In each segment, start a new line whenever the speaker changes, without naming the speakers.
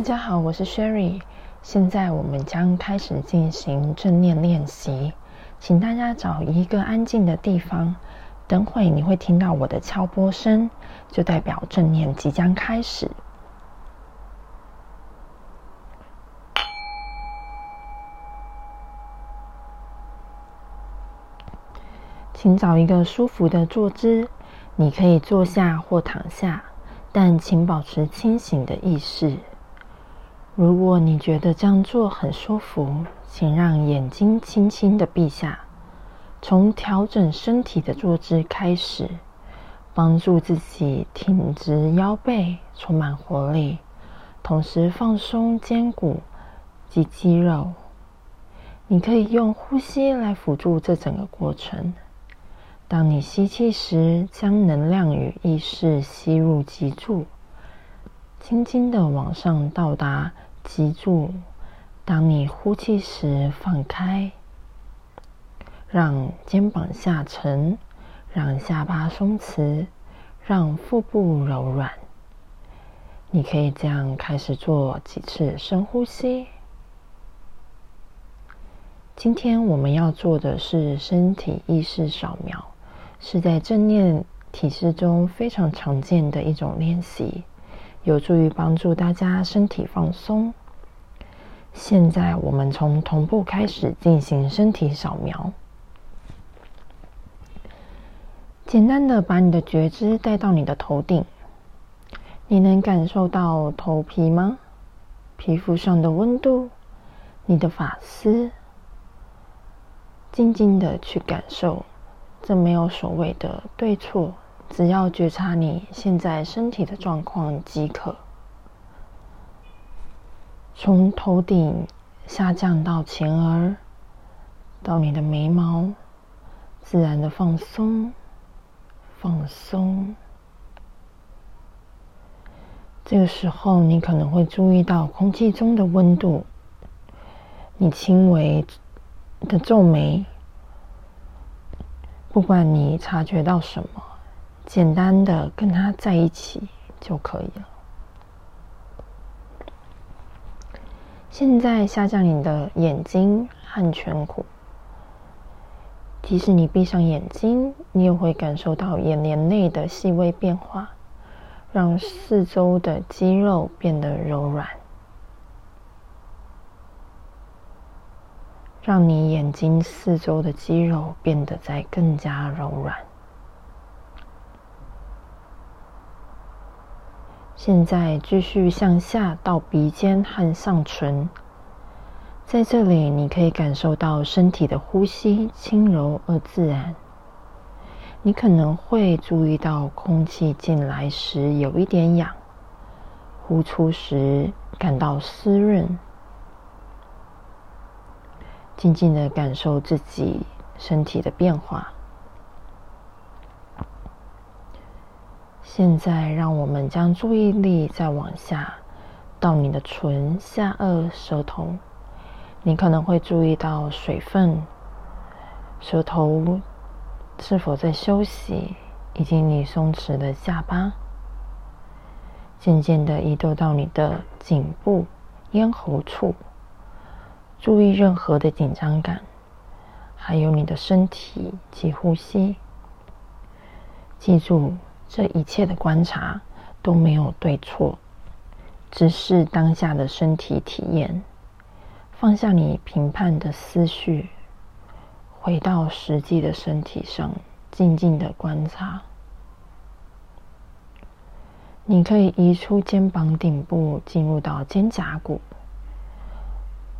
大家好，我是 Sherry。现在我们将开始进行正念练习，请大家找一个安静的地方。等会你会听到我的敲钵声，就代表正念即将开始。请找一个舒服的坐姿，你可以坐下或躺下，但请保持清醒的意识。如果你觉得这样做很舒服，请让眼睛轻轻的闭下。从调整身体的坐姿开始，帮助自己挺直腰背，充满活力，同时放松肩骨及肌肉。你可以用呼吸来辅助这整个过程。当你吸气时，将能量与意识吸入脊柱，轻轻的往上到达。脊柱，当你呼气时放开，让肩膀下沉，让下巴松弛，让腹部柔软。你可以这样开始做几次深呼吸。今天我们要做的是身体意识扫描，是在正念体式中非常常见的一种练习。有助于帮助大家身体放松。现在我们从同步开始进行身体扫描，简单的把你的觉知带到你的头顶。你能感受到头皮吗？皮肤上的温度，你的发丝，静静的去感受。这没有所谓的对错。只要觉察你现在身体的状况即可，从头顶下降到前额，到你的眉毛，自然的放松，放松。这个时候，你可能会注意到空气中的温度，你轻微的皱眉，不管你察觉到什么。简单的跟他在一起就可以了。现在下降你的眼睛和颧骨，即使你闭上眼睛，你也会感受到眼帘内的细微变化，让四周的肌肉变得柔软，让你眼睛四周的肌肉变得在更加柔软。现在继续向下到鼻尖和上唇，在这里你可以感受到身体的呼吸轻柔而自然。你可能会注意到空气进来时有一点痒，呼出时感到湿润。静静的感受自己身体的变化。现在，让我们将注意力再往下，到你的唇、下颚、舌头。你可能会注意到水分，舌头是否在休息，以及你松弛的下巴。渐渐的移动到你的颈部、咽喉处，注意任何的紧张感，还有你的身体及呼吸。记住。这一切的观察都没有对错，只是当下的身体体验。放下你评判的思绪，回到实际的身体上，静静的观察。你可以移出肩膀顶部，进入到肩胛骨。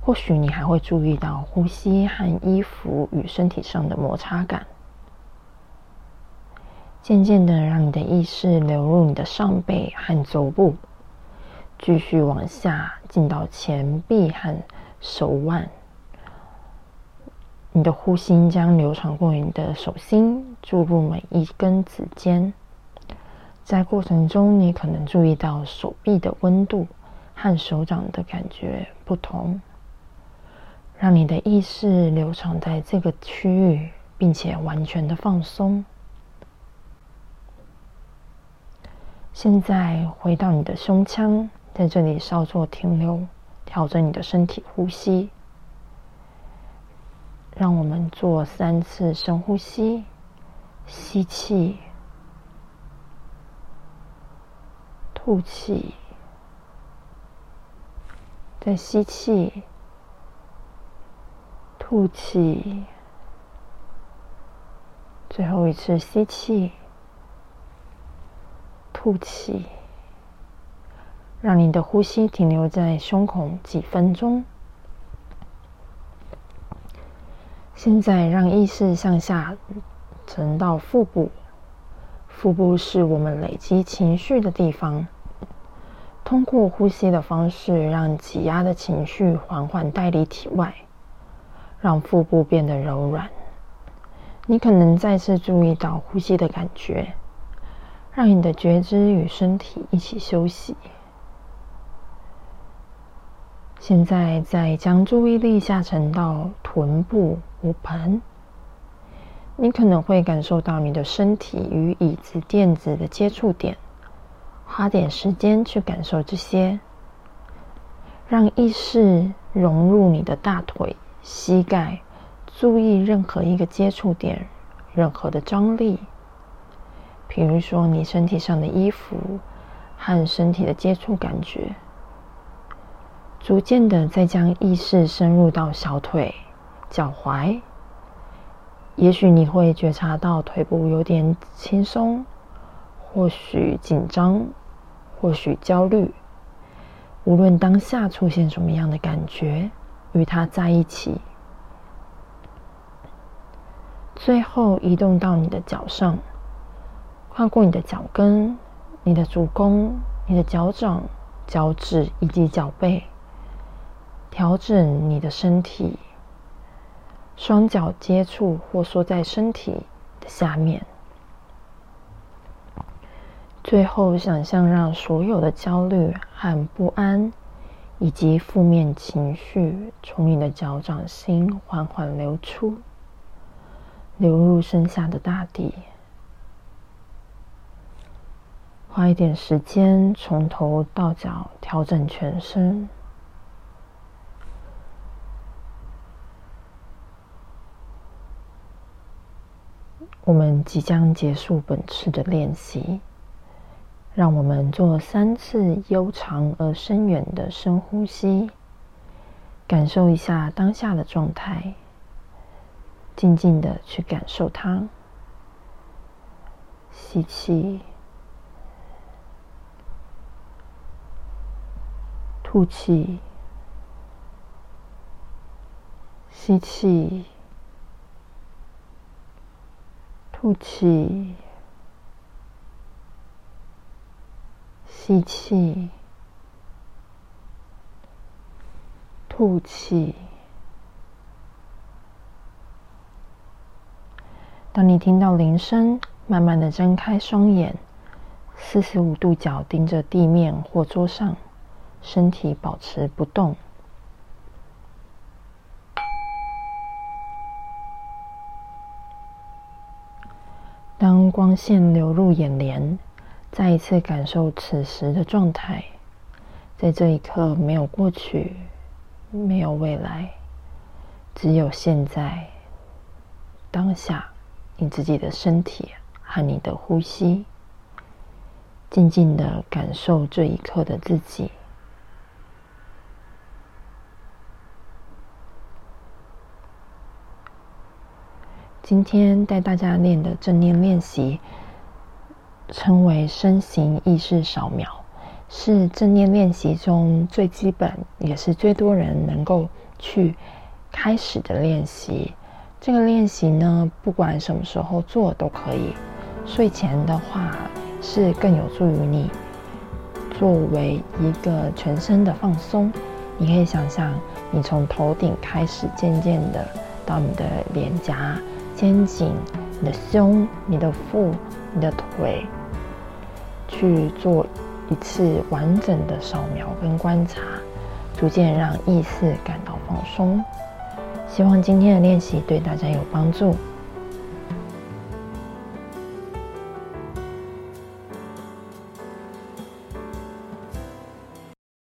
或许你还会注意到呼吸和衣服与身体上的摩擦感。渐渐的，让你的意识流入你的上背和肘部，继续往下进到前臂和手腕。你的呼吸将流传过你的手心，注入每一根指尖。在过程中，你可能注意到手臂的温度和手掌的感觉不同。让你的意识流传在这个区域，并且完全的放松。现在回到你的胸腔，在这里稍作停留，调整你的身体呼吸。让我们做三次深呼吸，吸气，吐气，再吸气，吐气，最后一次吸气，吐气，让你的呼吸停留在胸口几分钟。现在让意识向下沉到腹部，腹部是我们累积情绪的地方。通过呼吸的方式，让挤压的情绪缓缓带离体外，让腹部变得柔软。你可能再次注意到呼吸的感觉，让你的觉知与身体一起休息。现在再将注意力下沉到臀部。骨盆，你可能会感受到你的身体与椅子垫子的接触点，花点时间去感受这些，让意识融入你的大腿、膝盖，注意任何一个接触点，任何的张力，比如说你身体上的衣服和身体的接触感觉，逐渐的再将意识深入到小腿。脚踝，也许你会觉察到腿部有点轻松，或许紧张，或许焦虑。无论当下出现什么样的感觉，与它在一起，最后移动到你的脚上，跨过你的脚跟、你的足弓、你的脚掌、脚趾以及脚背，调整你的身体。双脚接触或缩在身体的下面，最后想象让所有的焦虑和不安以及负面情绪从你的脚掌心缓缓流出，流入身下的大地。花一点时间从头到脚调整全身。我们即将结束本次的练习，让我们做三次悠长而深远的深呼吸，感受一下当下的状态，静静的去感受它。吸气，吐气，吸气。吐气，吸气，吐气。当你听到铃声，慢慢的睁开双眼，四十五度角盯着地面或桌上，身体保持不动。当光线流入眼帘，再一次感受此时的状态。在这一刻，没有过去，没有未来，只有现在、当下，你自己的身体和你的呼吸。静静的感受这一刻的自己。今天带大家练的正念练习，称为身形意识扫描，是正念练习中最基本，也是最多人能够去开始的练习。这个练习呢，不管什么时候做都可以。睡前的话，是更有助于你作为一个全身的放松。你可以想象，你从头顶开始，渐渐的到你的脸颊。肩颈、你的胸、你的腹、你的腿，去做一次完整的扫描跟观察，逐渐让意识感到放松。希望今天的练习对大家有帮助。